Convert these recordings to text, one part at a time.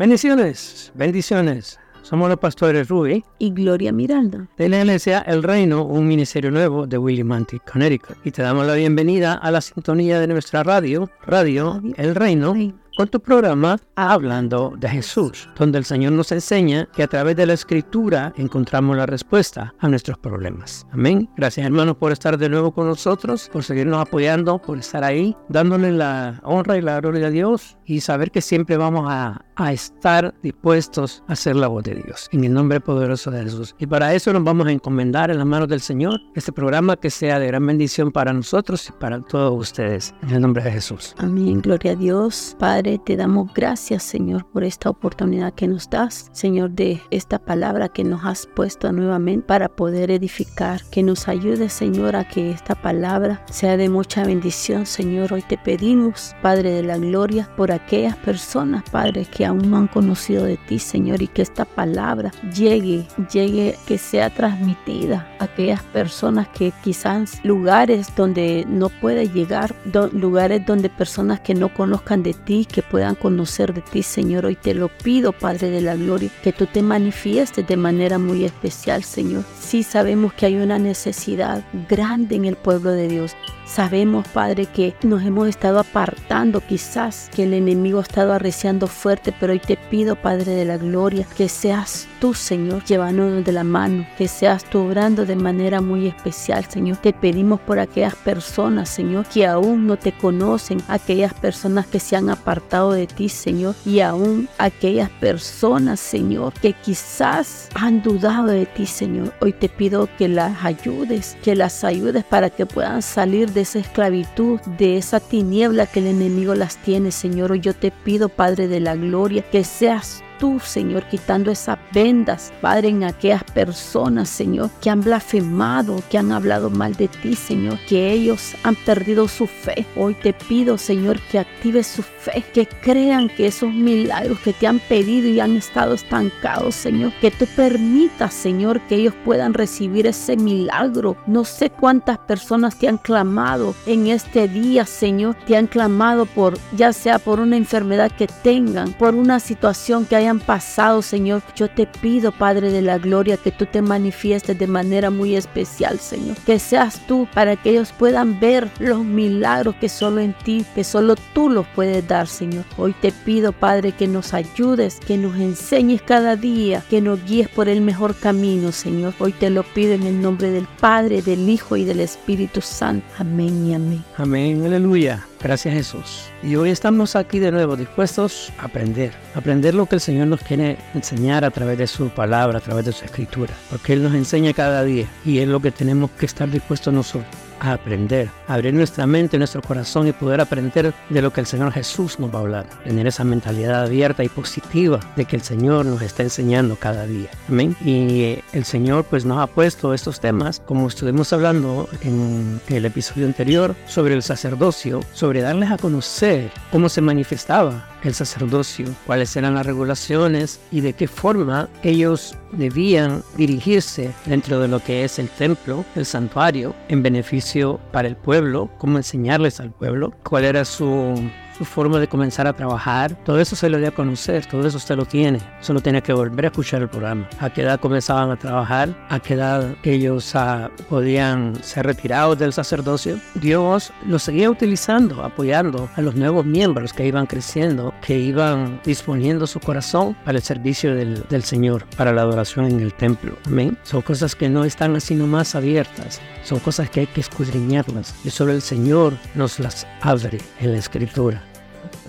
Bendiciones, bendiciones. Somos los pastores Ruby y Gloria Miranda. De la iglesia El Reino, un ministerio nuevo de Willimantic, Connecticut. Y te damos la bienvenida a la sintonía de nuestra radio, Radio El Reino, con tu programa Hablando de Jesús, donde el Señor nos enseña que a través de la escritura encontramos la respuesta a nuestros problemas. Amén. Gracias hermanos por estar de nuevo con nosotros, por seguirnos apoyando, por estar ahí, dándole la honra y la gloria a Dios y saber que siempre vamos a, a estar dispuestos a hacer la voz de Dios. En el nombre poderoso de Jesús. Y para eso nos vamos a encomendar en las manos del Señor este programa que sea de gran bendición para nosotros y para todos ustedes. En el nombre de Jesús. Amén. Gloria a Dios. Padre te damos gracias, Señor, por esta oportunidad que nos das, Señor, de esta palabra que nos has puesto nuevamente para poder edificar. Que nos ayude, Señor, a que esta palabra sea de mucha bendición, Señor. Hoy te pedimos, Padre de la Gloria, por aquellas personas, Padre, que aún no han conocido de ti, Señor, y que esta palabra llegue, llegue, que sea transmitida a aquellas personas que quizás lugares donde no puede llegar, lugares donde personas que no conozcan de ti, que puedan conocer de ti, Señor. Hoy te lo pido, Padre de la Gloria, que tú te manifiestes de manera muy especial, Señor. Sí sabemos que hay una necesidad grande en el pueblo de Dios. Sabemos, Padre, que nos hemos estado apartando, quizás que el enemigo ha estado arreciando fuerte, pero hoy te pido, Padre de la Gloria, que seas tú, Señor, llevándonos de la mano, que seas tú obrando de manera muy especial, Señor. Te pedimos por aquellas personas, Señor, que aún no te conocen, aquellas personas que se han apartado de ti, Señor, y aún aquellas personas, Señor, que quizás han dudado de ti, Señor. Hoy te pido que las ayudes, que las ayudes para que puedan salir de esa esclavitud, de esa tiniebla que el enemigo las tiene, Señor. Hoy yo te pido, Padre de la Gloria, que seas tú, Señor, quitando esas vendas, Padre, en aquellas personas, Señor, que han blasfemado, que han hablado mal de ti, Señor, que ellos han perdido su fe. Hoy te pido, Señor, que active su fe, que crean que esos milagros que te han pedido y han estado estancados, Señor, que tú permitas, Señor, que ellos puedan recibir ese milagro. No sé cuántas personas te han clamado en este día, Señor, te han clamado por, ya sea por una enfermedad que tengan, por una situación que hayan pasado, Señor. Yo te pido, Padre de la Gloria, que tú te manifiestes de manera muy especial, Señor. Que seas tú para que ellos puedan ver los milagros que solo en ti, que solo tú los puedes dar, Señor. Hoy te pido, Padre, que nos ayudes, que nos enseñes cada día, que nos guíes por el mejor camino, Señor. Hoy te lo pido en el nombre del Padre, del Hijo y del Espíritu Santo. Amén y amén. Amén, aleluya. Gracias Jesús. Y hoy estamos aquí de nuevo dispuestos a aprender, aprender lo que el Señor nos quiere enseñar a través de su palabra, a través de su escritura, porque Él nos enseña cada día y es lo que tenemos que estar dispuestos nosotros a aprender, abrir nuestra mente, nuestro corazón y poder aprender de lo que el Señor Jesús nos va a hablar. Tener esa mentalidad abierta y positiva de que el Señor nos está enseñando cada día. Amén. Y eh, el Señor pues nos ha puesto estos temas, como estuvimos hablando en el episodio anterior, sobre el sacerdocio, sobre darles a conocer cómo se manifestaba el sacerdocio, cuáles eran las regulaciones y de qué forma ellos debían dirigirse dentro de lo que es el templo, el santuario, en beneficio para el pueblo, cómo enseñarles al pueblo, cuál era su su forma de comenzar a trabajar, todo eso se lo dio a conocer, todo eso usted lo tiene. Solo tiene que volver a escuchar el programa. A qué edad comenzaban a trabajar, a qué edad ellos ah, podían ser retirados del sacerdocio. Dios los seguía utilizando, apoyando a los nuevos miembros que iban creciendo, que iban disponiendo su corazón para el servicio del, del Señor, para la adoración en el templo. Amén. Son cosas que no están así nomás abiertas, son cosas que hay que escudriñarlas y solo el Señor nos las abre en la Escritura.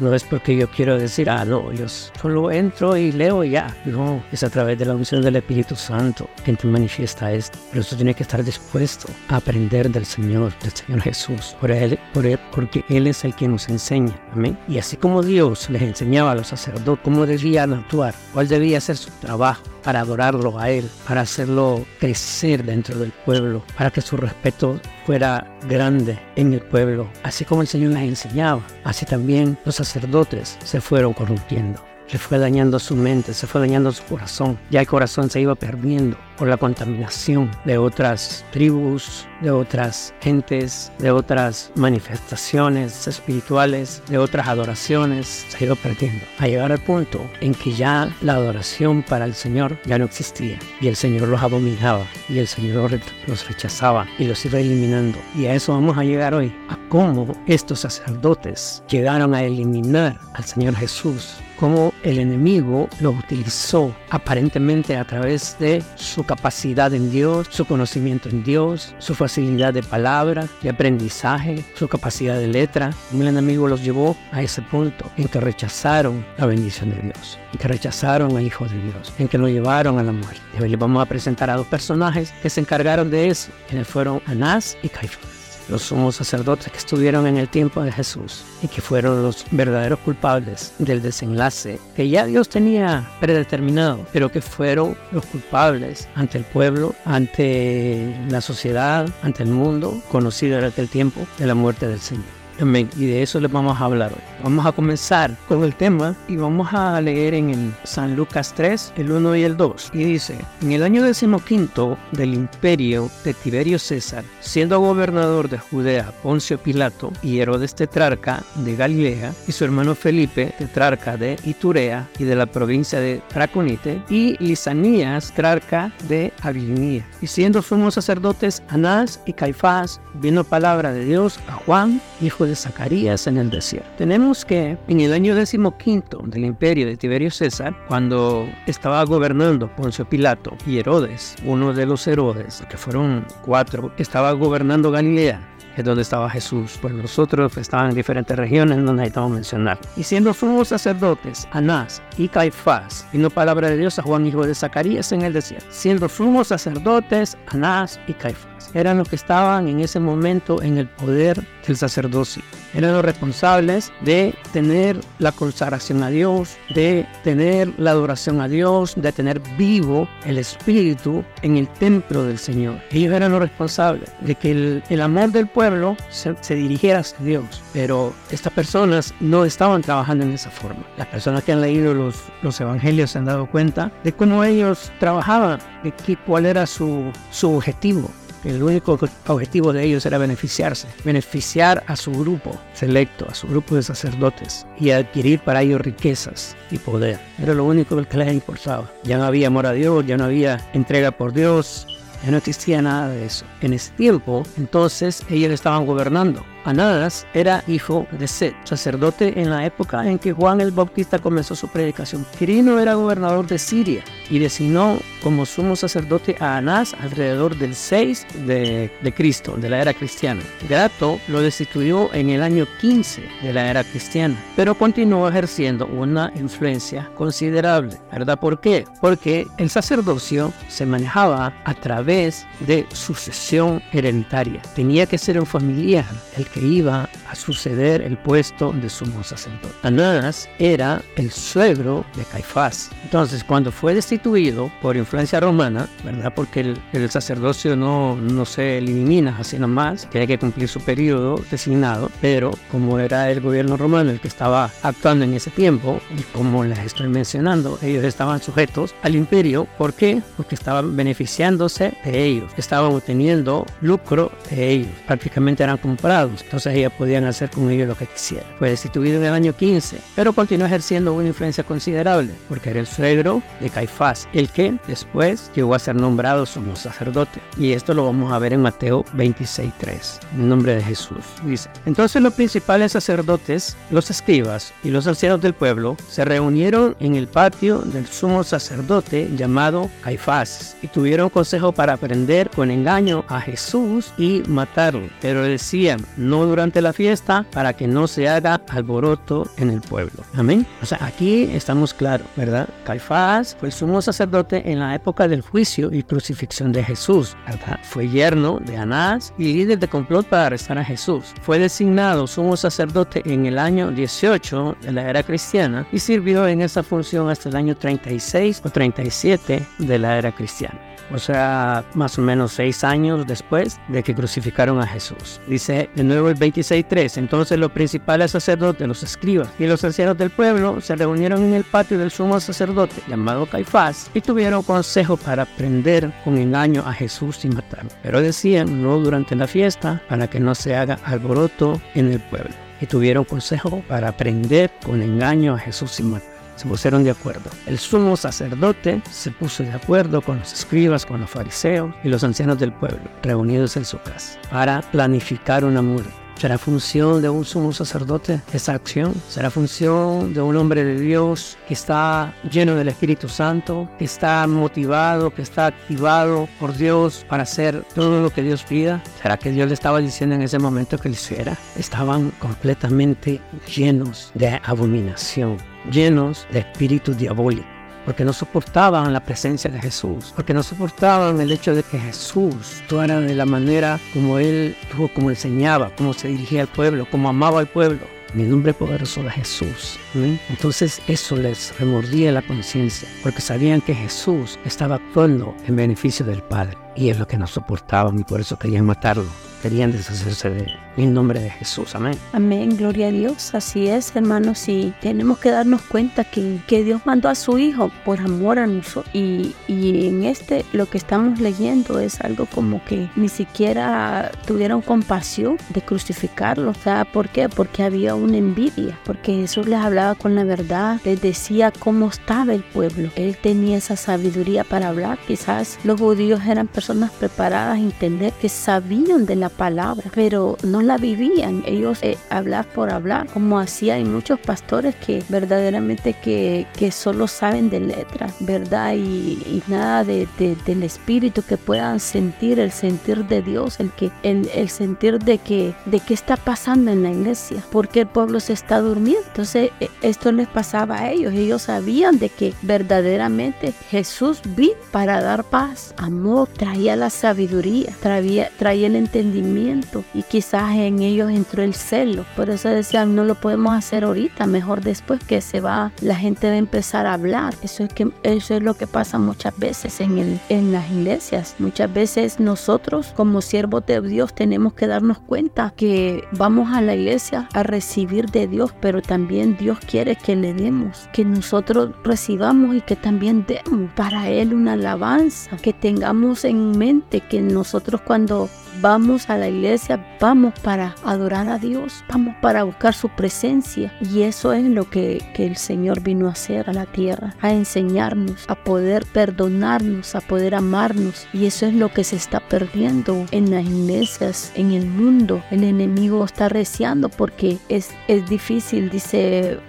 No es porque yo quiero decir, ah, no, yo solo entro y leo y ya. No, es a través de la unción del Espíritu Santo que te manifiesta esto. Pero eso tiene que estar dispuesto a aprender del Señor, del Señor Jesús. Por él, por él, porque Él es el que nos enseña. Amén. Y así como Dios les enseñaba a los sacerdotes cómo debían actuar, cuál debía ser su trabajo, para adorarlo a Él, para hacerlo crecer dentro del pueblo, para que su respeto fuera grande en el pueblo. Así como el Señor les enseñaba, así también los sacerdotes se fueron corrompiendo se fue dañando su mente, se fue dañando su corazón. Ya el corazón se iba perdiendo por la contaminación de otras tribus, de otras gentes, de otras manifestaciones espirituales, de otras adoraciones, se iba perdiendo. A llegar al punto en que ya la adoración para el Señor ya no existía y el Señor los abominaba y el Señor los rechazaba y los iba eliminando. Y a eso vamos a llegar hoy, a cómo estos sacerdotes llegaron a eliminar al Señor Jesús cómo el enemigo lo utilizó aparentemente a través de su capacidad en Dios, su conocimiento en Dios, su facilidad de palabra, de aprendizaje, su capacidad de letra. El enemigo los llevó a ese punto en que rechazaron la bendición de Dios, en que rechazaron al Hijo de Dios, en que lo llevaron a la muerte. Y hoy les vamos a presentar a dos personajes que se encargaron de eso, quienes fueron Anás y Caifás los sumos sacerdotes que estuvieron en el tiempo de Jesús y que fueron los verdaderos culpables del desenlace que ya Dios tenía predeterminado, pero que fueron los culpables ante el pueblo, ante la sociedad, ante el mundo conocido en aquel tiempo de la muerte del Señor. Y de eso les vamos a hablar hoy. Vamos a comenzar con el tema y vamos a leer en el San Lucas 3, el 1 y el 2. Y dice, en el año decimoquinto del imperio de Tiberio César, siendo gobernador de Judea Poncio Pilato y Herodes tetrarca de Galilea y su hermano Felipe tetrarca de Iturea y de la provincia de Traconite y Lisanías tetrarca de Abilinía. Y siendo sumos sacerdotes Anás y Caifás, vino palabra de Dios a Juan, hijo de Zacarías en el desierto. Tenemos que en el año decimoquinto del imperio de Tiberio César, cuando estaba gobernando Poncio Pilato y Herodes, uno de los Herodes, que fueron cuatro, estaba gobernando Galilea, es donde estaba Jesús. Pues los otros estaban en diferentes regiones, no necesitamos mencionar. Y siendo sumos sacerdotes, Anás y Caifás, vino palabra de Dios a Juan, hijo de Zacarías, en el desierto. Siendo sumos sacerdotes, Anás y Caifás eran los que estaban en ese momento en el poder del sacerdocio. Eran los responsables de tener la consagración a Dios, de tener la adoración a Dios, de tener vivo el Espíritu en el templo del Señor. Ellos eran los responsables de que el, amor del pueblo se, dirigiera hacia Dios. Pero estas personas no estaban trabajando en esa forma. Las personas que han leído los, los evangelios se han dado cuenta de cómo ellos trabajaban, de cuál era su, su objetivo el único objetivo de ellos era beneficiarse, beneficiar a su grupo selecto, a su grupo de sacerdotes y adquirir para ellos riquezas y poder. Era lo único que les importaba. Ya no había amor a Dios, ya no había entrega por Dios, ya no existía nada de eso. En ese tiempo, entonces, ellos estaban gobernando Anás era hijo de Seth, sacerdote en la época en que Juan el Bautista comenzó su predicación. Quirino era gobernador de Siria y designó como sumo sacerdote a Anás alrededor del 6 de, de Cristo, de la era cristiana. Grato lo destituyó en el año 15 de la era cristiana, pero continuó ejerciendo una influencia considerable. ¿Verdad? ¿Por qué? Porque el sacerdocio se manejaba a través de sucesión hereditaria. Tenía que ser un familiar el que iba a suceder el puesto de sumo sacerdote. Anás era el suegro de Caifás. Entonces, cuando fue destituido por influencia romana, ¿verdad? Porque el, sacerdocio no, no se elimina así nomás, hay que cumplir su periodo designado, pero como era el gobierno romano el que estaba actuando en ese tiempo, y como les estoy mencionando, ellos estaban sujetos al imperio. ¿Por qué? Porque estaban beneficiándose de ellos, estaban obteniendo lucro de ellos, prácticamente eran comprados entonces ellos podían hacer con ellos lo que quisieran. Fue destituido en el año 15, pero continuó ejerciendo una influencia considerable, porque era el suegro de Caifás, el que después llegó a ser nombrado sumo sacerdote. Y esto lo vamos a ver en Mateo 26.3, en nombre de Jesús. Dice, entonces los principales sacerdotes, los escribas y los ancianos del pueblo se reunieron en el patio del sumo sacerdote llamado Caifás y tuvieron consejo para aprender con engaño a Jesús y matarlo. Pero decían, no durante la fiesta, para que no se haga alboroto en el pueblo. Amén. O sea, aquí estamos claros, ¿verdad? Caifás fue sumo sacerdote en la época del juicio y crucifixión de Jesús, ¿verdad? Fue yerno de Anás y líder de complot para arrestar a Jesús. Fue designado sumo sacerdote en el año 18 de la era cristiana y sirvió en esa función hasta el año 36 o 37 de la era cristiana. O sea, más o menos seis años después de que crucificaron a Jesús. Dice de nuevo el 26.3, entonces los principales sacerdotes, los escribas y los ancianos del pueblo se reunieron en el patio del sumo sacerdote llamado Caifás y tuvieron consejo para prender con engaño a Jesús y matarlo. Pero decían, no durante la fiesta, para que no se haga alboroto en el pueblo. Y tuvieron consejo para prender con engaño a Jesús y matarlo se pusieron de acuerdo. El sumo sacerdote se puso de acuerdo con los escribas, con los fariseos y los ancianos del pueblo, reunidos en su casa, para planificar una muerte. ¿Será función de un sumo sacerdote esa acción? ¿Será función de un hombre de Dios que está lleno del Espíritu Santo, que está motivado, que está activado por Dios para hacer todo lo que Dios pida? ¿Será que Dios le estaba diciendo en ese momento que lo hiciera? Estaban completamente llenos de abominación, llenos de espíritu diabólico porque no soportaban la presencia de Jesús, porque no soportaban el hecho de que Jesús actuara de la manera como Él, como enseñaba, como se dirigía al pueblo, como amaba al pueblo. Mi nombre poderoso de Jesús. Entonces eso les remordía la conciencia, porque sabían que Jesús estaba actuando en beneficio del Padre. Y es lo que no soportaban y por eso querían matarlo querían deshacerse de él. En nombre de Jesús, amén. Amén, gloria a Dios. Así es, hermanos, y tenemos que darnos cuenta que, que Dios mandó a su Hijo por amor a nosotros. Y, y en este, lo que estamos leyendo es algo como que ni siquiera tuvieron compasión de crucificarlo. O sea, ¿por qué? Porque había una envidia, porque Jesús les hablaba con la verdad, les decía cómo estaba el pueblo. Él tenía esa sabiduría para hablar. Quizás los judíos eran personas preparadas a entender que sabían de la palabra, pero no la vivían. Ellos eh, hablar por hablar, como hacía hay muchos pastores que verdaderamente que, que solo saben de letras, ¿verdad? Y, nada de, del espíritu que puedan sentir, el sentir de Dios, el que el, el sentir de que de qué está pasando en la iglesia, porque el pueblo se está durmiendo. Entonces, e, esto les pasaba a ellos. Ellos sabían de que verdaderamente Jesús vino para dar paz, amor, traía la sabiduría, traía, traía el entendimiento y quizás en ellos entró el celo. Por eso decían, no lo podemos hacer ahorita, mejor después que se va, la gente va a empezar a hablar. Eso es, que, eso es lo que pasa muchas veces en, el, en las iglesias. Muchas veces nosotros como siervos de Dios tenemos que darnos cuenta que vamos a la iglesia a recibir de Dios, pero también Dios quiere que le demos, que nosotros recibamos y que también demos para Él una alabanza, que tengamos en mente que nosotros cuando Vamos a la iglesia, vamos para adorar a Dios, vamos para buscar su presencia. Y eso es lo que, el Señor vino a hacer a la tierra, a enseñarnos, a poder perdonarnos, a poder amarnos. Y eso es lo que se está perdiendo en las iglesias, en el mundo. El enemigo está reciando porque es, es difícil, dice,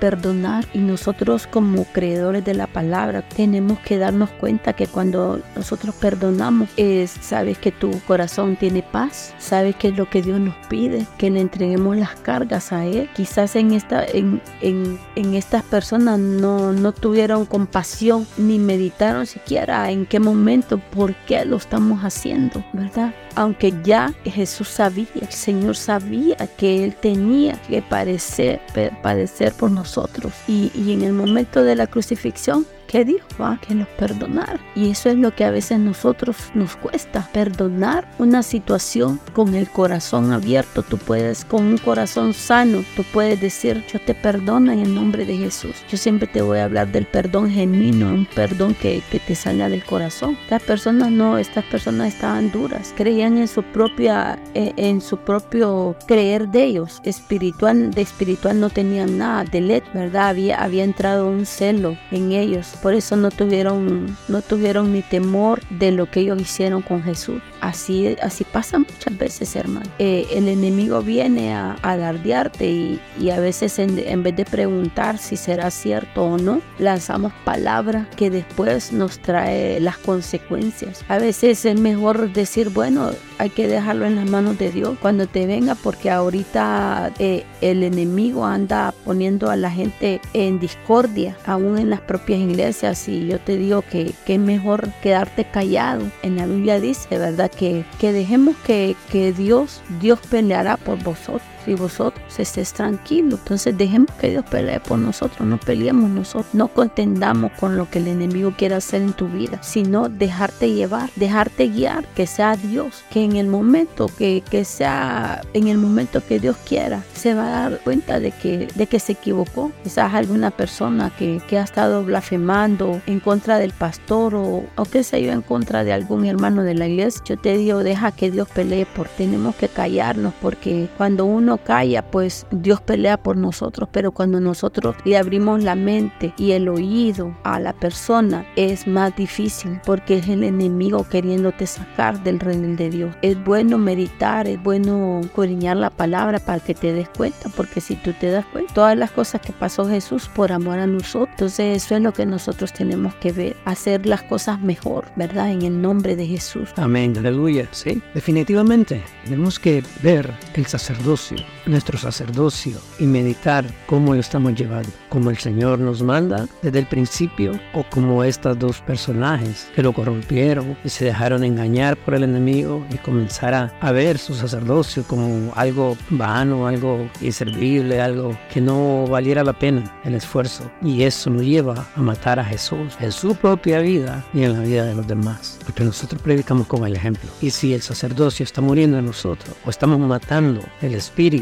perdonar. Y nosotros como creedores de la palabra tenemos que darnos cuenta que cuando nosotros perdonamos, es, sabes que tu corazón tiene paz, sabe qué es lo que Dios nos pide, que le entreguemos las cargas a Él. Quizás en, esta, en, en, en estas personas no, no tuvieron compasión ni meditaron siquiera en qué momento, por qué lo estamos haciendo, ¿verdad? Aunque ya Jesús sabía, el Señor sabía que Él tenía que padecer, padecer por nosotros. Y, y en el momento de la crucifixión, ¿Qué dijo? Ah, que nos perdonar. Y eso es lo que a veces nosotros nos cuesta, perdonar una situación con el corazón abierto. Tú puedes, con un corazón sano, tú puedes decir, yo te perdono en el nombre de Jesús. Yo siempre te voy a hablar del perdón genuino, un perdón que, que te salga del corazón. Estas personas no, estas personas estaban duras, creían en su propia, eh, en su propio creer de ellos. Espiritual, de espiritual no tenían nada, de let, ¿verdad? Había, había entrado un celo en ellos por eso no tuvieron, no tuvieron ni temor de lo que ellos hicieron con Jesús. Así, así pasa muchas veces, hermano. Eh, el enemigo viene a, alardearte y, y, a veces en, en, vez de preguntar si será cierto o no, lanzamos palabras que después nos trae las consecuencias. A veces es mejor decir, bueno, hay que dejarlo en las manos de Dios cuando te venga porque ahorita eh, el enemigo anda poniendo a la gente en discordia, aún en las propias iglesias y yo te digo que, que es mejor quedarte callado. En la Biblia dice, ¿verdad? Que, que dejemos que, que Dios, Dios peleará por vosotros y vosotros estés tranquilos. Entonces dejemos que Dios pelee por nosotros, no peleemos nosotros, no contendamos con lo que el enemigo quiere hacer en tu vida, sino dejarte llevar, dejarte guiar, que sea Dios, que en el momento que, que sea, en el momento que Dios quiera, se va a dar cuenta de que, de que se equivocó. Quizás alguna persona que, que ha estado blasfemando en contra del pastor o, o qué sé yo, en contra de algún hermano de la iglesia, yo te digo, deja que Dios pelee por tenemos que callarnos porque cuando uno calla, pues Dios pelea por nosotros, pero cuando nosotros le abrimos la mente y el oído a la persona es más difícil porque es el enemigo queriéndote sacar del reino de Dios. Es bueno meditar, es bueno coriñar la palabra para que te des cuenta, porque si tú te das cuenta, todas las cosas que pasó Jesús por amor a nosotros, entonces eso es lo que nosotros tenemos que ver, hacer las cosas mejor, ¿verdad? En el nombre de Jesús. Amén, aleluya, sí. Definitivamente tenemos que ver el sacerdocio, nuestro sacerdocio y meditar cómo lo estamos llevando, como el Señor nos manda desde el principio o como estos dos personajes que lo corrompieron y se dejaron engañar por el enemigo y comenzar a, ver su sacerdocio como algo vano, algo inservible, algo que no valiera la pena el esfuerzo. Y eso nos lleva a matar a Jesús en su propia vida y en la vida de los demás. Porque nosotros predicamos con el ejemplo. Y si el sacerdocio está muriendo en nosotros o estamos matando el espíritu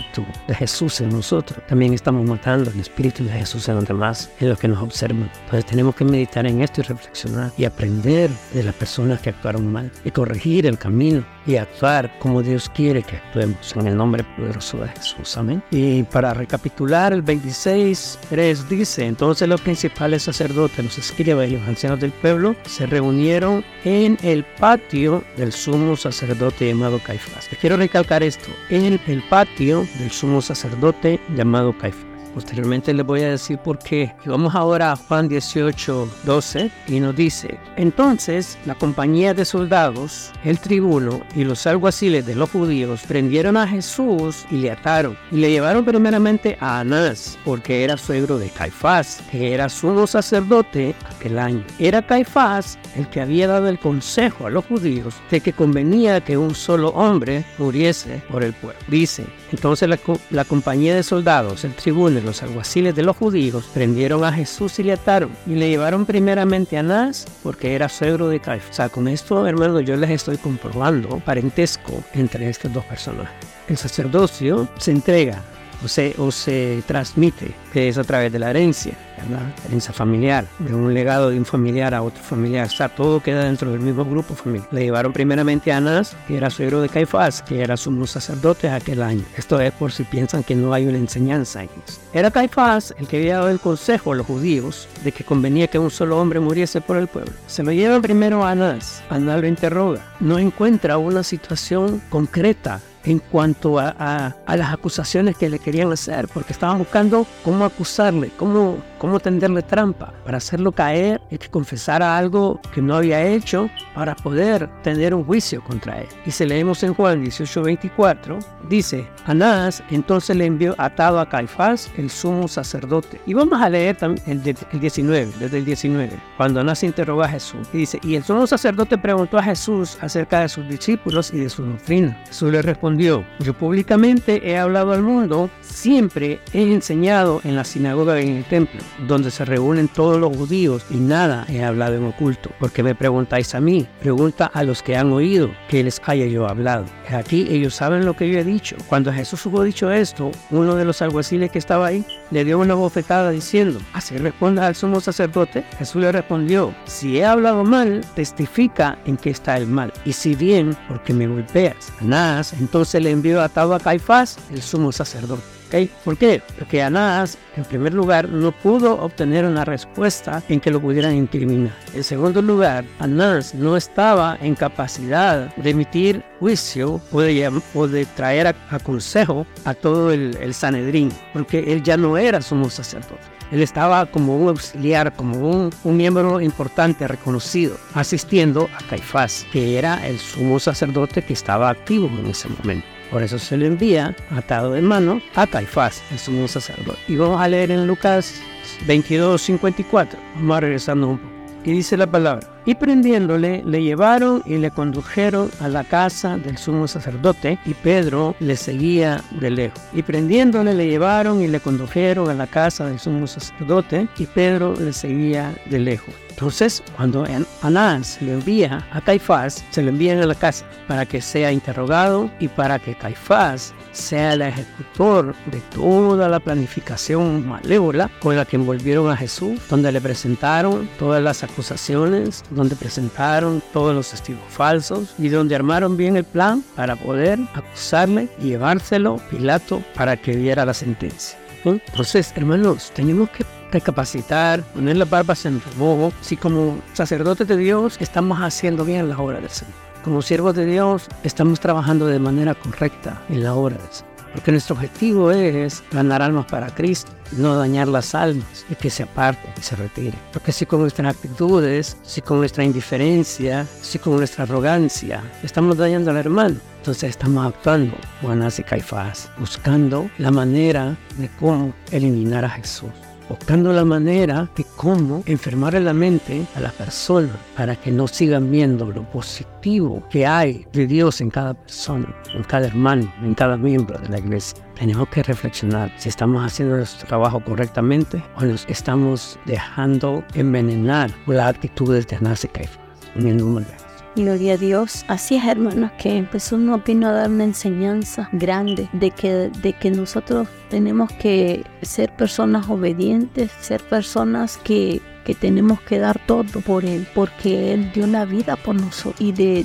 de Jesús en nosotros, también estamos matando el espíritu de Jesús en los demás, en los que nos observan. Entonces tenemos que meditar en esto y reflexionar y aprender de las personas que actuaron mal y corregir el camino y actuar como Dios quiere que actuemos en el nombre poderoso de Jesús. Amén. Y para recapitular, el 26.3 dice, entonces los principales sacerdotes, los escribas y los ancianos del pueblo se reunieron en el patio del sumo sacerdote llamado Caifás. quiero recalcar esto, en el patio del sumo sacerdote llamado Caifás. Posteriormente les voy a decir por qué. Y vamos ahora a Juan 18, 12 y nos dice, entonces la compañía de soldados, el tribuno y los alguaciles de los judíos prendieron a Jesús y le ataron y le llevaron primeramente a Anás, porque era suegro de Caifás, que era sumo sacerdote aquel año. Era Caifás el que había dado el consejo a los judíos de que convenía que un solo hombre muriese por el pueblo. Dice, entonces la, compañía de soldados, el tribuno los alguaciles de los judíos prendieron a Jesús y le ataron y le llevaron primeramente a Anás porque era suegro de Caifás. O sea, con esto, hermano, yo les estoy comprobando parentesco entre estos dos personajes. El sacerdocio se entrega o se, o se transmite, que es a través de la herencia herencia familiar, de un legado de un familiar a otro familiar. O todo queda dentro del mismo grupo familiar. Le llevaron primeramente a Anás, que era suegro de Caifás, que era sumo sacerdote aquel año. Esto es por si piensan que no hay una enseñanza en esto. Era Caifás el que había dado el consejo a los judíos de que convenía que un solo hombre muriese por el pueblo. Se lo llevan primero a Anás. Anás lo interroga. No encuentra una situación concreta en cuanto a, a, las acusaciones que le querían hacer, porque estaban buscando cómo acusarle, cómo, cómo tenderle trampa, para hacerlo caer y que confesara algo que no había hecho para poder tener un juicio contra él. Y si leemos en Juan 18:24, dice, Anás entonces le envió atado a Caifás, el sumo sacerdote. Y vamos a leer también el, el 19, desde el 19, cuando Anás interrogó a Jesús. Y dice, y el sumo sacerdote preguntó a Jesús acerca de sus discípulos y de su doctrina. Jesús le respondió, yo públicamente he hablado al mundo, siempre he enseñado en la sinagoga y en el templo, donde se reúnen todos los judíos y nada he hablado en oculto. porque me preguntáis a mí? Pregunta a los que han oído que les haya yo hablado. Aquí ellos saben lo que yo he dicho. Cuando Jesús hubo dicho esto, uno de los alguaciles que estaba ahí le dio una bofetada diciendo, así responda al sumo sacerdote. Jesús le respondió, si he hablado mal, testifica en que está el mal. Y si bien, porque me golpeas. Anás entonces le envió atado a Caifás, el sumo sacerdote. ¿Por qué? Porque Anás, en primer lugar, no pudo obtener una respuesta en que lo pudieran incriminar. En segundo lugar, Anás no estaba en capacidad de emitir juicio o de, traer a, consejo a todo el, Sanedrín, porque él ya no era sumo sacerdote. Él estaba como un auxiliar, como un, un, miembro importante, reconocido, asistiendo a Caifás, que era el sumo sacerdote que estaba activo en ese momento. Por eso se le envía, atado de mano, a Caifás, el sumo sacerdote. Y vamos a leer en Lucas 22, 54. Vamos a regresando un poco. Y dice la palabra. Y prendiéndole, le llevaron y le condujeron a la casa del sumo sacerdote, y Pedro le seguía de lejos. Y prendiéndole, le llevaron y le condujeron a la casa del sumo sacerdote, y Pedro le seguía de lejos. Entonces, cuando Anás le envía a Caifás, se lo envían a la casa para que sea interrogado y para que Caifás sea el ejecutor de toda la planificación malévola con la que envolvieron a Jesús, donde le presentaron todas las acusaciones, donde presentaron todos los testigos falsos y donde armaron bien el plan para poder acusarle y llevárselo Pilato para que diera la sentencia. Entonces, hermanos, tenemos que recapacitar, poner las barbas en remojo, si como sacerdotes de Dios estamos haciendo bien la obra del Señor. Como siervos de Dios estamos trabajando de manera correcta en la obra del Señor. Porque nuestro objetivo es ganar almas para Cristo, no dañar las almas y que se aparte y se retire. Porque si con nuestras actitudes, si con nuestra indiferencia, si con nuestra arrogancia estamos dañando al hermano, entonces estamos actuando Juanás y Caifás, buscando la manera de cómo eliminar a Jesús buscando la manera de cómo enfermar la mente a las personas para que no sigan viendo lo positivo que hay de Dios en cada persona, en cada hermano, en cada miembro de la iglesia. Tenemos que reflexionar si estamos haciendo nuestro trabajo correctamente o nos estamos dejando envenenar por las actitudes de Nazi En el de Gloria a Dios. Así es, hermanos, que Jesús nos vino a dar una enseñanza grande de que, de que nosotros tenemos que ser personas obedientes, ser personas que que tenemos que dar todo por Él, porque Él dio la vida por nosotros y de,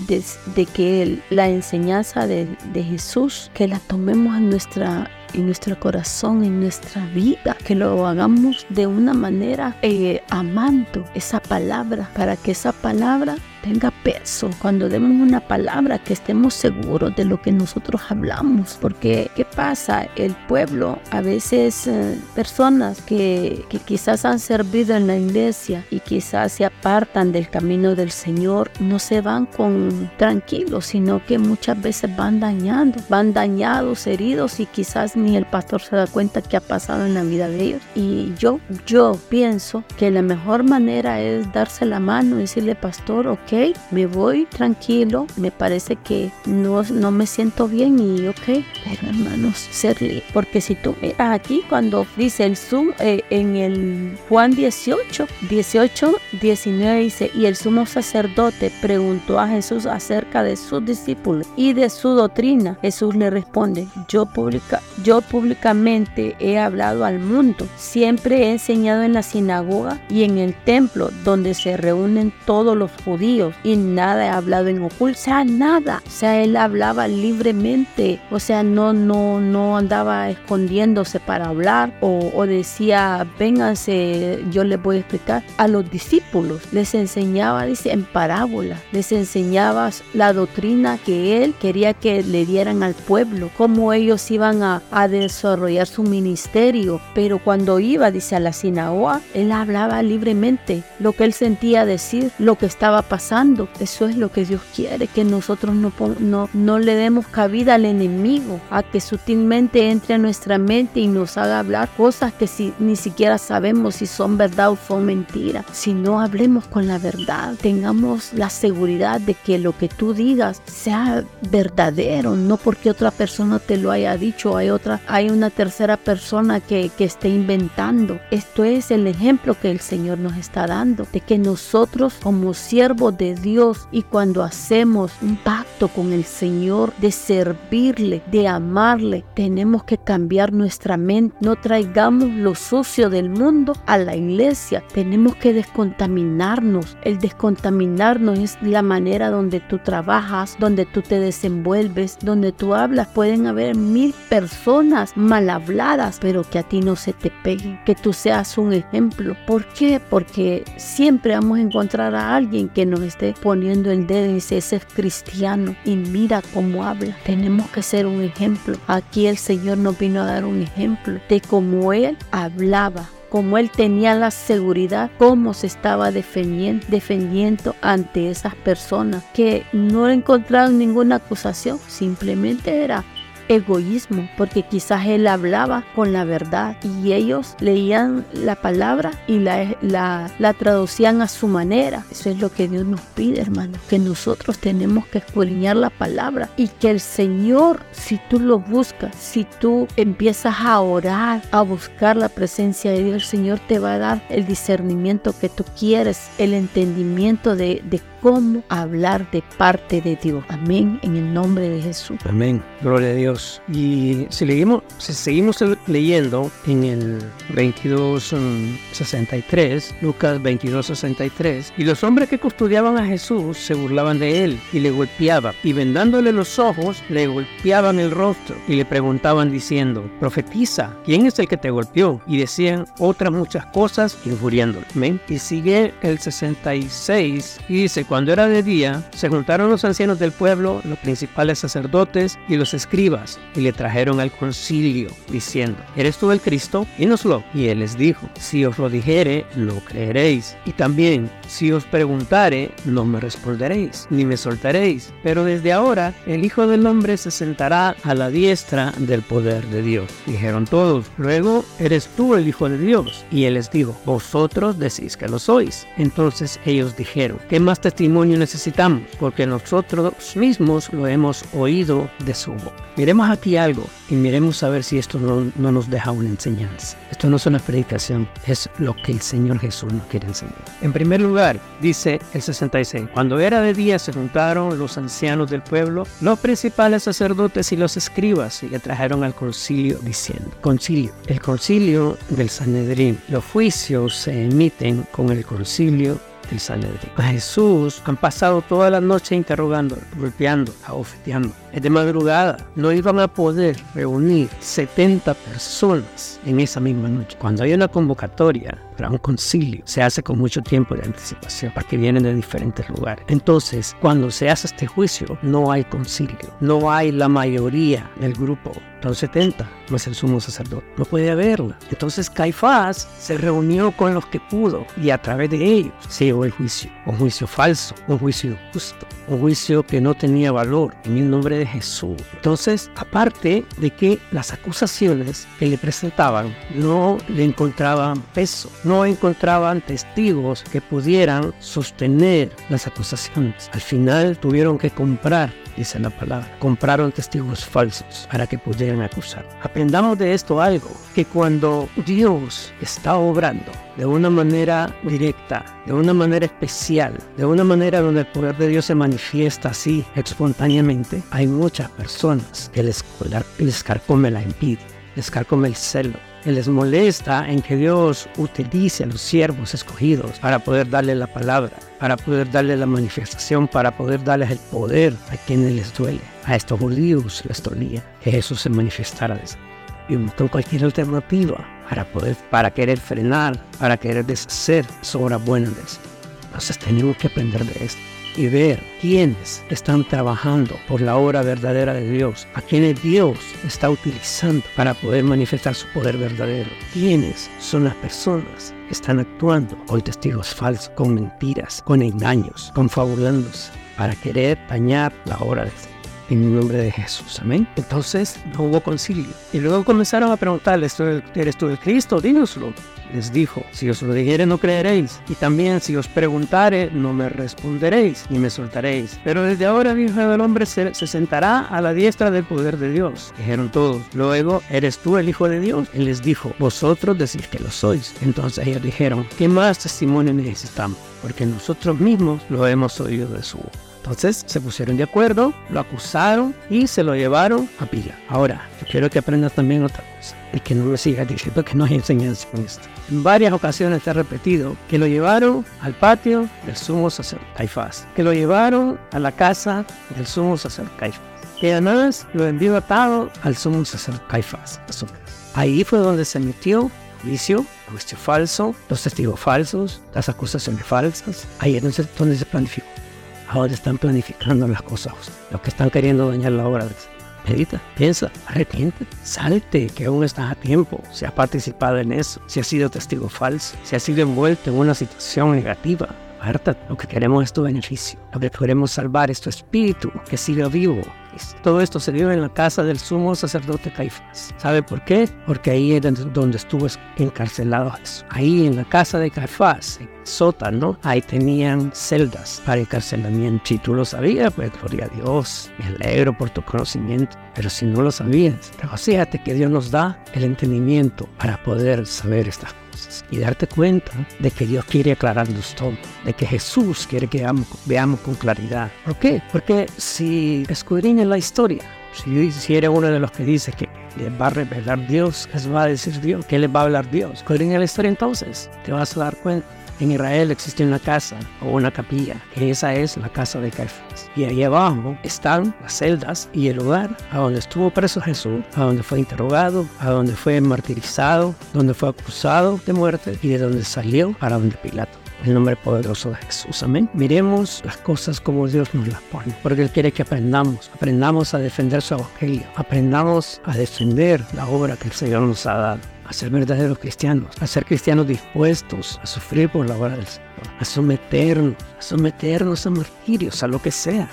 de, que él, la enseñanza de, de, Jesús, que la tomemos en nuestra en nuestro corazón, en nuestra vida, que lo hagamos de una manera eh, amando esa palabra, para que esa palabra tenga peso, cuando demos una palabra que estemos seguros de lo que nosotros hablamos, porque ¿qué pasa? El pueblo, a veces eh, personas que, que quizás han servido en la iglesia y quizás se apartan del camino del Señor, no se van con tranquilos, sino que muchas veces van dañando, van dañados, heridos y quizás ni el pastor se da cuenta que ha pasado en la vida de ellos. Y yo, yo pienso que la mejor manera es darse la mano y decirle, pastor, ok, me voy tranquilo, me parece que no, no me siento bien y ok, pero hermanos, serle, porque si tú miras aquí cuando dice el Zoom eh, en el Juan 18, 18, 19 dice, y el sumo sacerdote preguntó a Jesús acerca de sus discípulos y de su doctrina. Jesús le responde, yo, publica, yo públicamente he hablado al mundo, siempre he enseñado en la sinagoga y en el templo donde se reúnen todos los judíos y nada he hablado en oculto, o sea, nada, o sea, él hablaba libremente, o sea, no, no, no andaba escondiéndose para hablar o, o decía, vénganse, yo les voy a explicar. A los discípulos les enseñaba, dice, en parábola, les enseñaba la doctrina que él quería que le dieran al pueblo, cómo ellos iban a, a desarrollar su ministerio, pero cuando iba, dice, a la sinagoga, él hablaba libremente lo que él sentía decir, lo que estaba pasando eso es lo que Dios quiere, que nosotros no, no, no le demos cabida al enemigo, a que sutilmente entre a nuestra mente y nos haga hablar cosas que si, ni siquiera sabemos si son verdad o son mentiras. Si no hablemos con la verdad, tengamos la seguridad de que lo que tú digas sea verdadero, no porque otra persona te lo haya dicho, hay hay una tercera persona que, que esté inventando. Esto es el ejemplo que el Señor nos está dando, de que nosotros como siervos de Dios y cuando hacemos un pacto con el Señor de servirle, de amarle, tenemos que cambiar nuestra mente. No traigamos lo sucio del mundo a la iglesia. Tenemos que descontaminarnos. El descontaminarnos es la manera donde tú trabajas, donde tú te desenvuelves, donde tú hablas. Pueden haber mil personas mal habladas, pero que a ti no se te pegue, que tú seas un ejemplo. ¿Por qué? Porque siempre vamos a encontrar a alguien que nos esté poniendo el dedo y dice, ese es cristiano y mira cómo habla. Tenemos que ser un ejemplo. Aquí el Señor nos vino a dar un ejemplo de cómo Él hablaba como él tenía la seguridad, cómo se estaba defendiendo, defendiendo ante esas personas que no encontraron ninguna acusación, simplemente era egoísmo, porque quizás él hablaba con la verdad y ellos leían la palabra y la, la, traducían a su manera. Eso es lo que Dios nos pide, hermano, que nosotros tenemos que escudriñar la palabra y que el Señor, si tú lo buscas, si tú empiezas a orar, a buscar la presencia de Dios, el Señor te va a dar el discernimiento que tú quieres, el entendimiento de, de cómo hablar de parte de Dios. Amén, en el nombre de Jesús. Amén, gloria a Dios. Y si, leímos, si seguimos leyendo en el 22.63, Lucas 22.63, y los hombres que custodiaban a Jesús se burlaban de él y le golpeaban, y vendándole los ojos, le golpeaban el rostro y le preguntaban diciendo, profetiza, ¿quién es el que te golpeó? Y decían otras muchas cosas injuriándole. Amén. Y sigue el 66 y dice, cuando era de día, se juntaron los ancianos del pueblo, los principales sacerdotes y los escribas, y le trajeron al concilio, diciendo, ¿eres tú el Cristo? Dínoslo. Y él les dijo, si os lo dijere, lo creeréis. Y también, si os preguntare, no me responderéis, ni me soltaréis. Pero desde ahora, el Hijo del Hombre se sentará a la diestra del poder de Dios. Dijeron todos, luego, ¿eres tú el Hijo de Dios? Y él les dijo, vosotros decís que lo sois. Entonces ellos dijeron, ¿qué más te testimonio necesitamos, porque nosotros mismos lo hemos oído de su boca. Miremos aquí algo y miremos a ver si esto no, no nos deja una enseñanza. Esto no es una predicación, es lo que el Señor Jesús nos quiere enseñar. En primer lugar, dice el 66, cuando era de día se juntaron los ancianos del pueblo, los principales sacerdotes y los escribas y le trajeron al concilio diciendo, concilio, el concilio del Sanedrín, los juicios se emiten con el concilio A Jesús han pasado toda la noche interrogando, golpeando, abofeteando. De madrugada. No iban a poder reunir 70 personas en esa misma noche. Cuando hay una convocatoria para un concilio, se hace con mucho tiempo de anticipación, porque vienen de diferentes lugares. Entonces, cuando se hace este juicio, no hay concilio, no hay la mayoría del grupo. Son 70, no es el sumo sacerdote. No puede haberla. Entonces Caifás se reunió con los que pudo y a través de ellos se llevó el juicio. Un juicio falso, un juicio justo, un juicio que no tenía valor en el nombre de Jesús. Entonces, aparte de que las acusaciones que le presentaban no le encontraban peso, no encontraban testigos que pudieran sostener las acusaciones. Al final tuvieron que comprar dice la palabra. Compraron testigos falsos para que pudieran acusar. Aprendamos de esto algo, que cuando Dios está obrando de una manera directa, de una manera especial, de una manera donde el poder de Dios se manifiesta así espontáneamente, hay muchas personas que les, les carcome la envidia, les carcome el celo, que les molesta en que Dios utilice a los siervos escogidos para poder darle la palabra, para poder darle la manifestación, para poder darles el poder a quienes les duele. A estos judíos les dolía que Jesús se manifestara y buscan cualquier alternativa para poder, para querer frenar, para querer deshacer su obra buena de. Entonces tenemos que aprender de esto y ver quiénes están trabajando por la obra verdadera de Dios, a quienes Dios está utilizando para poder manifestar su poder verdadero, quiénes son las personas que están actuando con testigos falsos, con mentiras, con engaños, confabulándose para querer dañar la obra de Dios en el nombre de Jesús. Amén. Entonces no hubo concilio. Y luego comenzaron a preguntarle, ¿eres tú el Cristo? Dínoslo. Les dijo, si os lo dijere no creeréis, y también si os preguntare no me responderéis, ni me soltaréis. Pero desde ahora el Hijo del Hombre se, se sentará a la diestra del poder de Dios. Dijeron todos, luego, ¿eres tú el Hijo de Dios? Él les dijo, vosotros decís que lo sois. Entonces ellos dijeron, ¿qué más testimonio necesitamos? Porque nosotros mismos lo hemos oído de su boca. Entonces se pusieron de acuerdo, lo acusaron y se lo llevaron a Pila. Ahora, yo quiero que aprendas también otra cosa y que no me sigas diciendo que no hay enseñanza con esto. En varias ocasiones te he repetido que lo llevaron al patio del sumo sacerdote Caifás, que lo llevaron a la casa del sumo sacerdote Caifás, que además lo envió atado al sumo sacerdote Caifás. Ahí fue donde se metió juicio, juicio falso, los testigos falsos, las acusaciones falsas. Ahí es donde se planificó ahora están planificando las cosas, los que están queriendo dañar la obra. Medita, piensa, arrepiente, salte, que aún estás a tiempo. Si has participado en eso, si has sido testigo falso, si has sido envuelto en una situación negativa, Aparta, lo que queremos es tu beneficio. Lo que queremos salvar es tu espíritu, que siga vivo. Todo esto se dio en la casa del sumo sacerdote Caifás. ¿Sabe por qué? Porque ahí es donde estuvo encarcelado Jesús. Ahí en la casa de Caifás, sótano, ahí tenían celdas para encarcelamiento. Si tú lo sabías, pues gloria a Dios. Me alegro por tu conocimiento. Pero si no lo sabías, fíjate que Dios nos da el entendimiento para poder saber estas cosas y darte cuenta de que Dios quiere aclararnos todo, de que Jesús quiere que veamos, con claridad. ¿Por qué? Porque si escudriñas la historia, si, si eres uno de los que dice que les va a revelar Dios, les va a decir Dios, ¿qué les va a hablar Dios? Escudriña la historia entonces, te vas a dar cuenta en Israel existe una casa o una capilla, que esa es la casa de Caifás. Y ahí abajo están las celdas y el lugar a donde estuvo preso Jesús, a donde fue interrogado, a donde fue martirizado, donde fue acusado de muerte y de donde salió para donde Pilato el nombre poderoso de Jesús. Amén. Miremos las cosas como Dios nos las pone, porque Él quiere que aprendamos, aprendamos a defender su evangelio, aprendamos a defender la obra que el Señor nos ha dado a ser verdaderos cristianos, a ser cristianos dispuestos a sufrir por la obra del Señor, a someternos, a someternos a martirios, a lo que sea.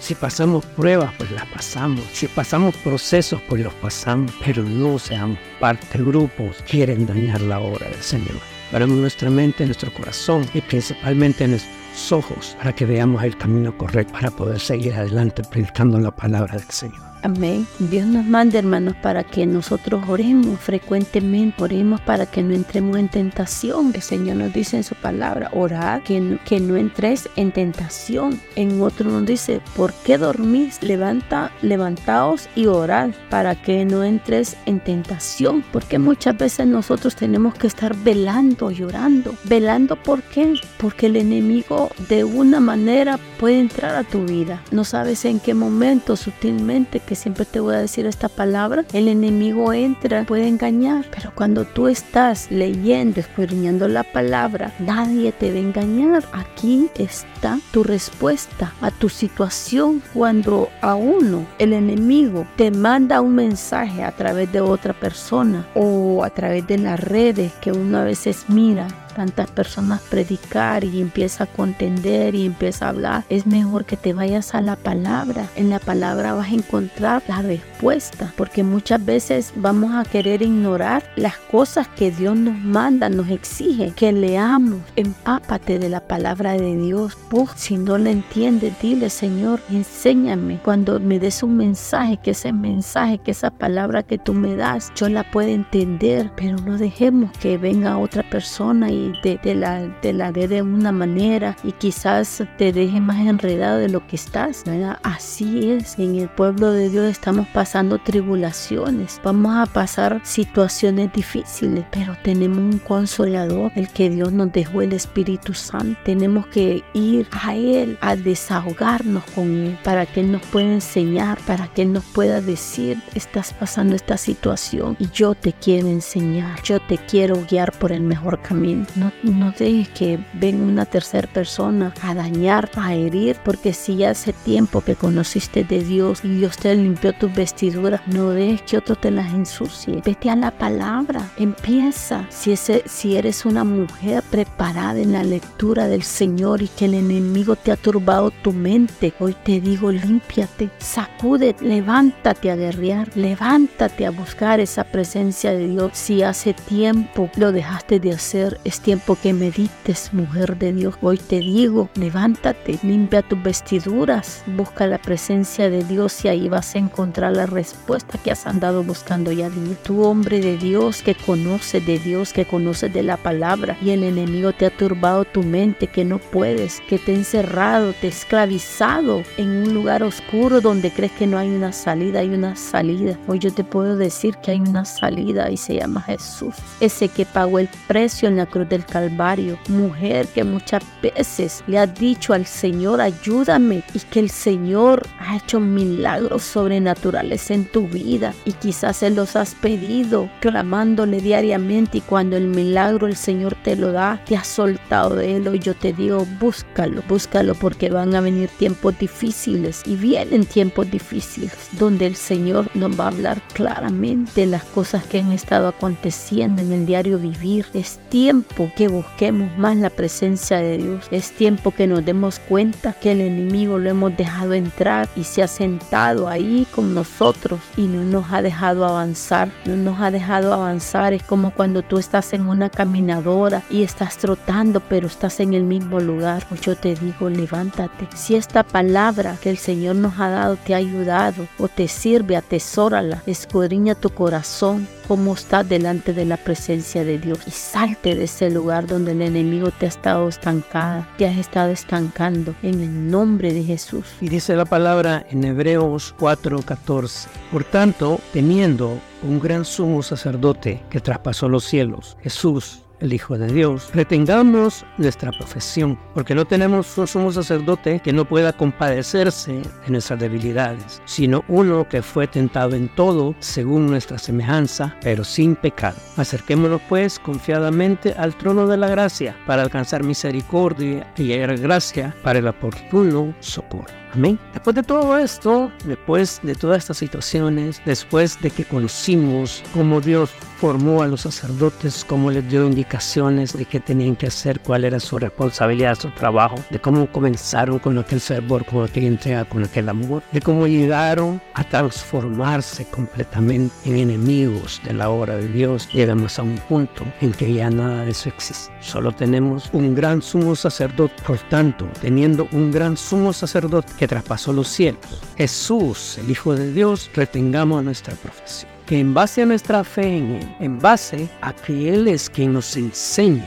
Si pasamos pruebas, pues las pasamos. Si pasamos procesos, pues los pasamos. Pero no seamos parte de grupos que quieren dañar la obra del Señor. Paremos nuestra mente, nuestro corazón y principalmente nuestros ojos para que veamos el camino correcto para poder seguir adelante predicando la palabra del Señor. Amén. Dios nos manda, hermanos, para que nosotros oremos frecuentemente, oremos para que no entremos en tentación. El Señor nos dice en su palabra, orad, que, que no entres en tentación. En otro nos dice, ¿por qué dormís? Levanta, levantaos y orad para que no entres en tentación. Porque muchas veces nosotros tenemos que estar velando y orando. ¿Velando por qué? Porque el enemigo de una manera puede entrar a tu vida. No sabes en qué momento sutilmente que siempre te voy a decir esta palabra, el enemigo entra, puede engañar, pero cuando tú estás leyendo, escudriñando la palabra, nadie te va a engañar. Aquí está tu respuesta a tu situación cuando a uno, el enemigo, te manda un mensaje a través de otra persona o a través de las redes que uno a veces mira tantas personas predicar y empieza a contender y empieza a hablar, es mejor que te vayas a la palabra. En la palabra vas a encontrar la respuesta, porque muchas veces vamos a querer ignorar las cosas que Dios nos manda, nos exige que leamos. Empápate de la palabra de Dios. si no la entiendes, dile, Señor, enséñame. Cuando me des un mensaje, que ese mensaje, que esa palabra que tú me das, yo la puedo entender, pero no dejemos que venga otra persona y te, la, dé de una manera y quizás te deje más enredado de lo que estás. Así es, en el pueblo de Dios estamos pasando tribulaciones, vamos a pasar situaciones difíciles, pero tenemos un consolador, el que Dios nos dejó el Espíritu Santo. Tenemos que ir a Él a desahogarnos con Él para que Él nos pueda enseñar, para que Él nos pueda decir, estás pasando esta situación y yo te quiero enseñar, yo te quiero guiar por el mejor camino. No, no dejes que venga una tercera persona a dañar, a herir, porque si hace tiempo que conociste de Dios y Dios te limpió tus vestiduras, no dejes que otro te las ensucie. Vete a la palabra, empieza. Si, si eres una mujer preparada en la lectura del Señor y que el enemigo te ha turbado tu mente, hoy te digo, límpiate, sacude, levántate a guerrear, levántate a buscar esa presencia de Dios. Si hace tiempo lo dejaste de hacer, tiempo que medites, mujer de Dios. Hoy te digo, levántate, limpia tus vestiduras, busca la presencia de Dios y ahí vas a encontrar la respuesta que has andado buscando ya. Tu hombre de Dios que conoce de Dios, que conoce de la palabra y el enemigo te ha turbado tu mente, que no puedes, que te ha encerrado, te ha esclavizado en un lugar oscuro donde crees que no hay una salida, hay una salida. Hoy yo te puedo decir que hay una salida y se llama Jesús, ese que pagó el precio en la cruz de del Calvario, mujer que muchas veces le ha dicho al Señor, ayúdame, y que el Señor ha hecho milagros sobrenaturales en tu vida y quizás se los has pedido, clamándole diariamente y cuando el milagro el Señor te lo da, te ha soltado de él. Hoy yo te digo, búscalo, búscalo porque van a venir tiempos difíciles y vienen tiempos difíciles donde el Señor nos va a hablar claramente las cosas que han estado aconteciendo en el diario vivir. Es tiempo tiempo que busquemos más la presencia de Dios. Es tiempo que nos demos cuenta que el enemigo lo hemos dejado entrar y se ha sentado ahí con nosotros y no nos ha dejado avanzar. No nos ha dejado avanzar. Es como cuando tú estás en una caminadora y estás trotando, pero estás en el mismo lugar. Yo te digo, levántate. Si esta palabra que el Señor nos ha dado te ha ayudado o te sirve, atesórala, escudriña tu corazón cómo estás delante de la presencia de Dios y salte de ese lugar donde el enemigo te ha estado estancada, te has estado estancando en el nombre de Jesús. Y dice la palabra en Hebreos 4:14, por tanto, teniendo un gran sumo sacerdote que traspasó los cielos, Jesús, el Hijo de Dios, retengamos nuestra profesión, porque no tenemos un sumo sacerdote que no pueda compadecerse de nuestras debilidades, sino uno que fue tentado en todo según nuestra semejanza, pero sin pecado. Acerquémonos pues confiadamente al trono de la gracia para alcanzar misericordia y gracia para el oportuno socorro. Amén. Después de todo esto, después de todas estas situaciones, después de que conocimos cómo Dios formó a los sacerdotes, cómo les dio indicaciones de qué tenían que hacer, cuál era su responsabilidad, su trabajo, de cómo comenzaron con aquel fervor, con aquella entrega, con aquel amor, de cómo llegaron a transformarse completamente en enemigos de la obra de Dios, llegamos a un punto en que ya nada de eso existe. Solo tenemos un gran sumo sacerdote, por tanto, teniendo un gran sumo sacerdote que traspasó los cielos, Jesús, el Hijo de Dios, retengamos nuestra profesión. Que en base a nuestra fe en Él, en base a que Él es quien nos enseña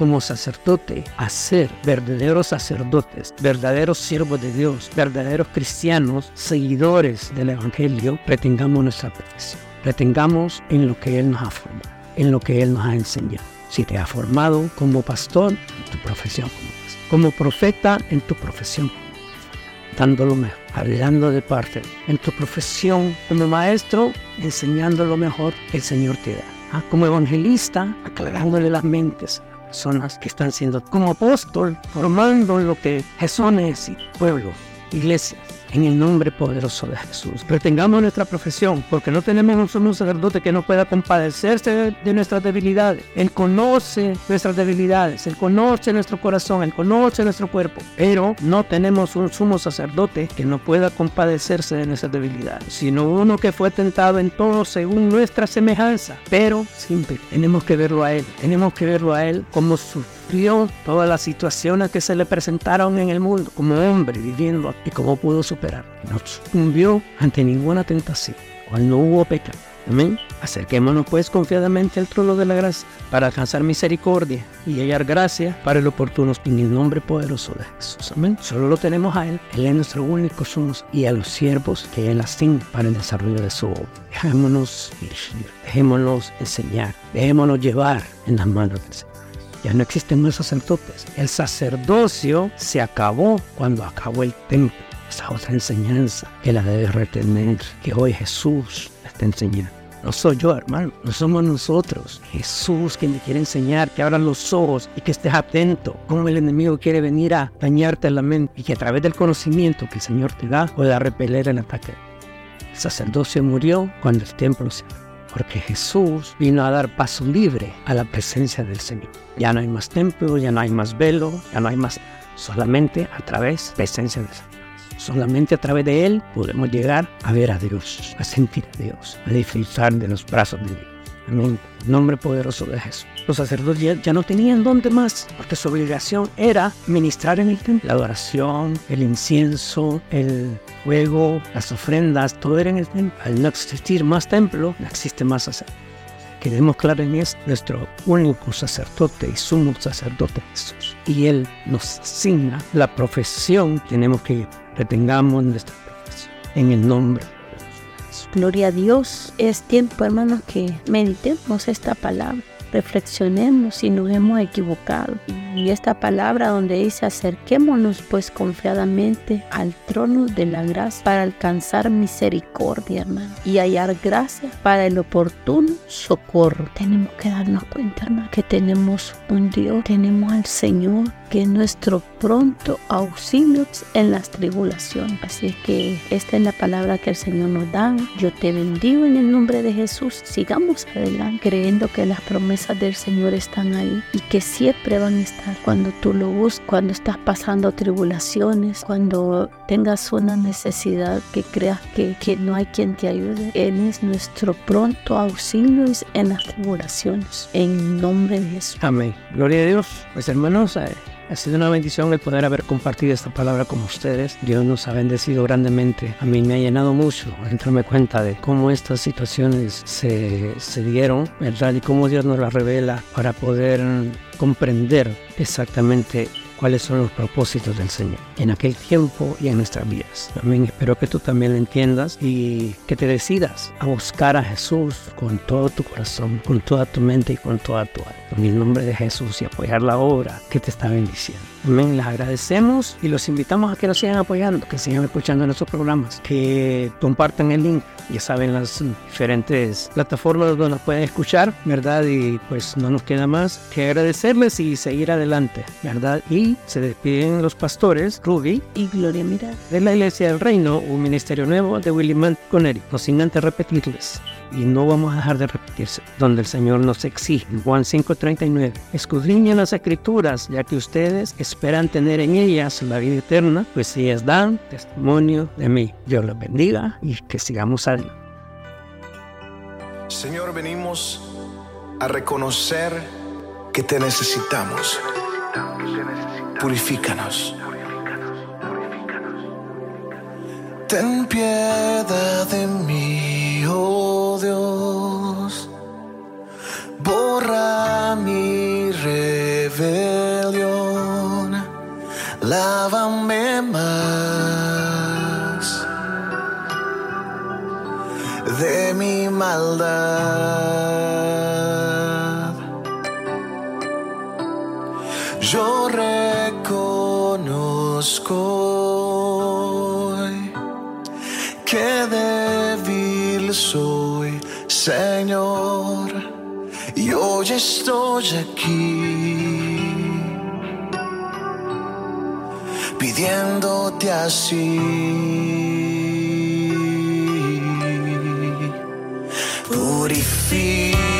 como sacerdote a ser verdaderos sacerdotes, verdaderos siervos de Dios, verdaderos cristianos, seguidores del Evangelio, retengamos nuestra profesión, retengamos en lo que Él nos ha formado, en lo que Él nos ha enseñado. Si te ha formado como pastor, en tu profesión como pastor, como profeta, en tu profesión lo mejor, hablando de parte, en tu profesión como maestro, enseñando lo mejor que el Señor te da. Ah, como evangelista, aclarándole las mentes a personas que están siendo como apóstol, formando lo que Jesús necesita, pueblo, iglesia en el nombre poderoso de Jesús. Retengamos nuestra profesión, porque no tenemos un sacerdote que no pueda compadecerse de nuestras debilidades. Él conoce nuestras debilidades, Él conoce nuestro corazón, Él conoce nuestro cuerpo, pero no tenemos un sumo sacerdote que no pueda compadecerse de nuestras debilidades, sino uno que fue tentado en todo según nuestra semejanza, pero simple. Tenemos que verlo a Él, tenemos que verlo a Él como su todas las situaciones que se le presentaron en el mundo como hombre viviendo y cómo pudo superar. No sucumbió ante ninguna tentación, cuando hubo pecado. Amén. Acerquémonos pues confiadamente al trono de la gracia para alcanzar misericordia y hallar gracia para el oportuno en el nombre poderoso de Jesús. Amén. Solo lo tenemos a Él. Él es nuestro único somos y a los siervos que Él asigna para el desarrollo de su obra. Dejémonos dirigir, dejémonos enseñar, dejémonos llevar en las manos del Señor. Ya no existen más sacerdotes. El sacerdocio se acabó cuando acabó el templo. Esa otra enseñanza que la debe retener, que hoy Jesús está enseñando. No soy yo, hermano, no somos nosotros. Jesús quien te quiere enseñar que abran los ojos y que estés atento. Cómo el enemigo quiere venir a dañarte la mente y que a través del conocimiento que el Señor te da pueda repeler el ataque. El sacerdocio murió cuando el templo se abrió porque Jesús vino a dar paso libre a la presencia del Señor. Ya no hay más templo, ya no hay más velo, ya no hay más, solamente a través de la presencia del Señor. Solamente a través de Él podemos llegar a ver a Dios, a sentir a Dios, a disfrutar de los brazos de Dios. En nombre poderoso de Jesús. Los sacerdotes ya, no tenían dónde más, porque su obligación era ministrar en el templo. La adoración, el incienso, el fuego, las ofrendas, todo era en el templo. Al no existir más templo, no existe más sacerdote. Queremos claro en esto, nuestro único sacerdote y sumo sacerdote Jesús. Y Él nos asigna la profesión, tenemos que retengamos nuestra profesión en el nombre Gloria a Dios. Es tiempo, hermanos, que meditemos esta palabra reflexionemos si nos hemos equivocado. Y esta palabra donde dice acerquémonos pues confiadamente al trono de la gracia para alcanzar misericordia, hermano, y hallar gracia para el oportuno socorro. Tenemos que darnos cuenta, hermano, que tenemos un Dios, tenemos al Señor que es nuestro pronto auxilio en las tribulaciones. Así que esta es la palabra que el Señor nos da. Yo te bendigo en el nombre de Jesús. Sigamos adelante creyendo que las promesas del Señor están ahí y que siempre van a estar cuando tú lo buscas, cuando estás pasando tribulaciones, cuando tengas una necesidad que creas que, que no hay quien te ayude. Él es nuestro pronto auxilio en las tribulaciones. En nombre de Jesús. Amén. Gloria a Dios. Pues hermanos, eh, ha sido una bendición el poder haber compartido esta palabra con ustedes. Dios nos ha bendecido grandemente. A mí me ha llenado mucho entrarme cuenta de cómo estas situaciones se, se dieron, ¿verdad? Y cómo Dios nos las revela para poder comprender exactamente cuáles son los propósitos del Señor en aquel tiempo y en nuestras vidas. También espero que tú también lo entiendas y que te decidas a buscar a Jesús con todo tu corazón, con toda tu mente y con toda tu alma. En el nombre de Jesús y apoyar la obra que te está bendiciendo. Amén. Les agradecemos y los invitamos a que nos sigan apoyando, que sigan escuchando nuestros programas, que compartan el link. Ya saben las diferentes plataformas donde nos pueden escuchar, ¿verdad? Y pues no nos queda más que agradecerles y seguir adelante, ¿verdad? Y se despiden los pastores Ruby y Gloria Mirada de la Iglesia del Reino, un ministerio nuevo de William Connery. No sin antes repetirles y no vamos a dejar de repetirse, donde el Señor nos exige. Juan 5:39, escudriñen las escrituras, ya que ustedes esperan tener en ellas la vida eterna, pues ellas dan testimonio de mí. Dios los bendiga y que sigamos adelante. Señor, venimos a reconocer que te necesitamos. Purifícanos. Ten piedad de mí, oh. Borra mi rebelión. Lávame más de mi maldad. Yo reconozco hoy que débil soy, Señor, hoy estoy aquí pidiéndote así. Purifícame